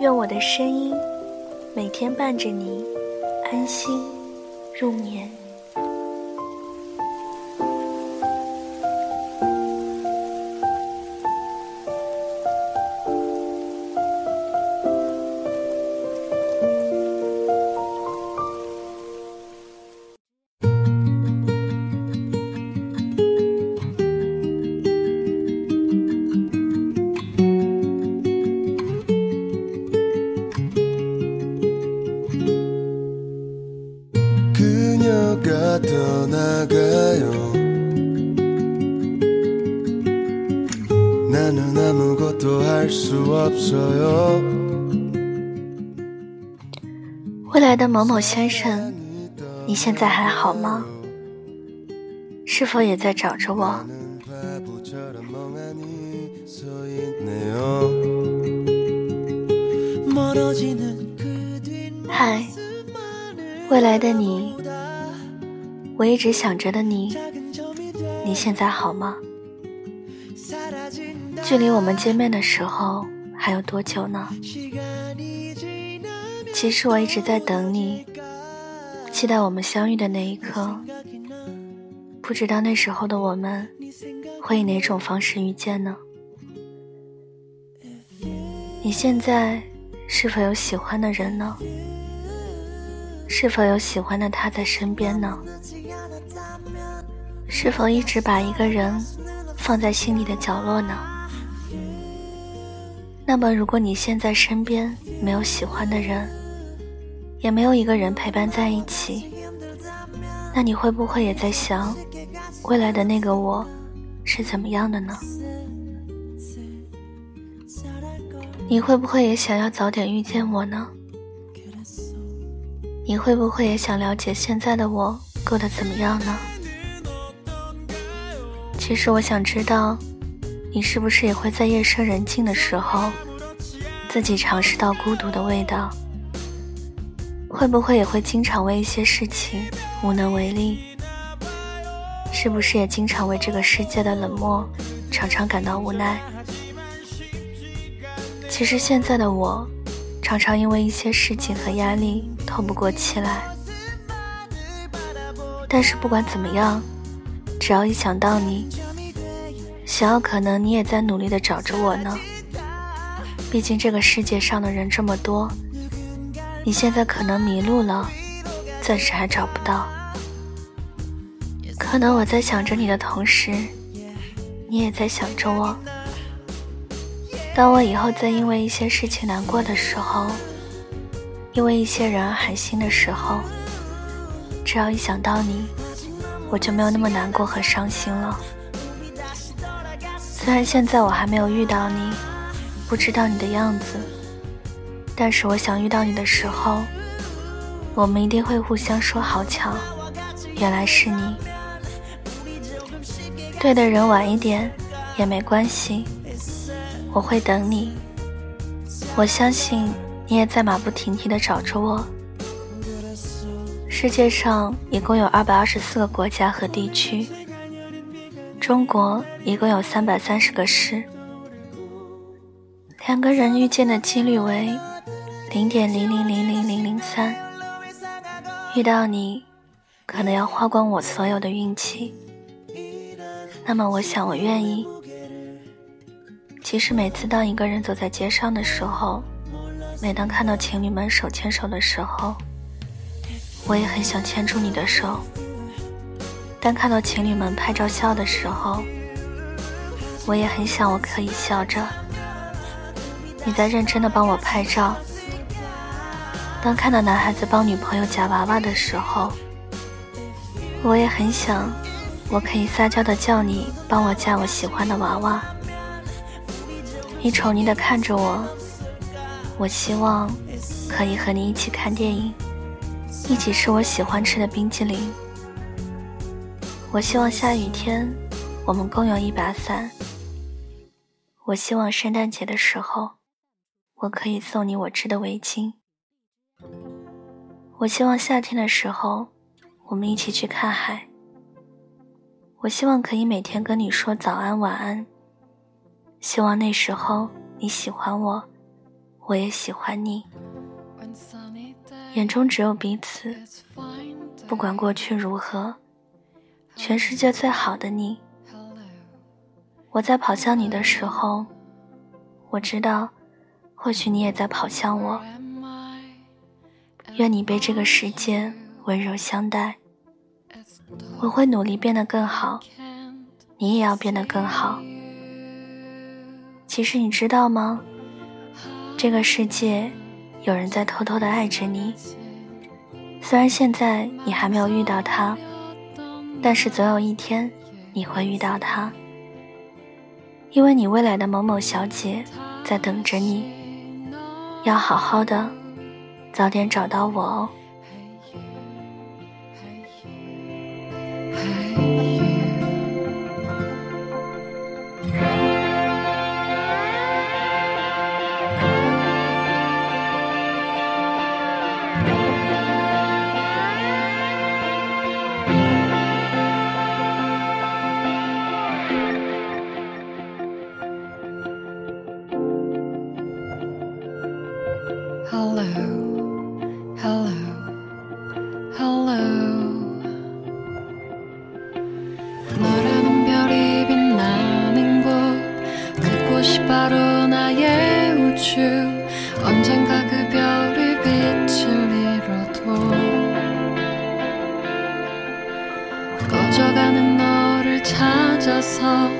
愿我的声音每天伴着你安心入眠。未来的某某先生，你现在还好吗？是否也在找着我？嗨，未来的你，我一直想着的你，你现在好吗？距离我们见面的时候还有多久呢？其实我一直在等你，期待我们相遇的那一刻。不知道那时候的我们会以哪种方式遇见呢？你现在是否有喜欢的人呢？是否有喜欢的他在身边呢？是否一直把一个人放在心里的角落呢？那么，如果你现在身边没有喜欢的人，也没有一个人陪伴在一起，那你会不会也在想，未来的那个我是怎么样的呢？你会不会也想要早点遇见我呢？你会不会也想了解现在的我过得怎么样呢？其实我想知道，你是不是也会在夜深人静的时候，自己尝试到孤独的味道？会不会也会经常为一些事情无能为力？是不是也经常为这个世界的冷漠常常感到无奈？其实现在的我，常常因为一些事情和压力透不过气来。但是不管怎么样，只要一想到你，想要可能你也在努力的找着我呢。毕竟这个世界上的人这么多。你现在可能迷路了，暂时还找不到。可能我在想着你的同时，你也在想着我。当我以后再因为一些事情难过的时候，因为一些人而寒心的时候，只要一想到你，我就没有那么难过和伤心了。虽然现在我还没有遇到你，不知道你的样子。但是我想遇到你的时候，我们一定会互相说好巧，原来是你。对的人晚一点也没关系，我会等你。我相信你也在马不停蹄的找着我。世界上一共有二百二十四个国家和地区，中国一共有三百三十个市，两个人遇见的几率为。零点零零零零零零三，遇到你，可能要花光我所有的运气。那么，我想我愿意。其实每次当一个人走在街上的时候，每当看到情侣们手牵手的时候，我也很想牵住你的手。当看到情侣们拍照笑的时候，我也很想我可以笑着。你在认真的帮我拍照。当看到男孩子帮女朋友夹娃娃的时候，我也很想，我可以撒娇的叫你帮我夹我喜欢的娃娃。你宠溺的看着我，我希望可以和你一起看电影，一起吃我喜欢吃的冰淇淋。我希望下雨天我们共用一把伞。我希望圣诞节的时候，我可以送你我织的围巾。我希望夏天的时候，我们一起去看海。我希望可以每天跟你说早安晚安。希望那时候你喜欢我，我也喜欢你，眼中只有彼此。不管过去如何，全世界最好的你。我在跑向你的时候，我知道，或许你也在跑向我。愿你被这个世界温柔相待。我会努力变得更好，你也要变得更好。其实你知道吗？这个世界有人在偷偷的爱着你。虽然现在你还没有遇到他，但是总有一天你会遇到他，因为你未来的某某小姐在等着你。要好好的，早点找到我哦。 주 언젠가 그 별이 빛을 잃어도 꺼져가는 너를 찾아서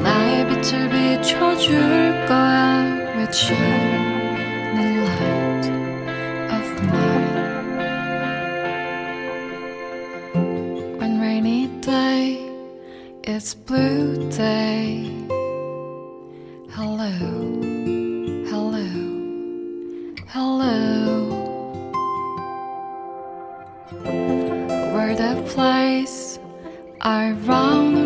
나의 빛을 비춰줄 거야 with you the light of mine when rainy day It's blue day. Where the flies are round.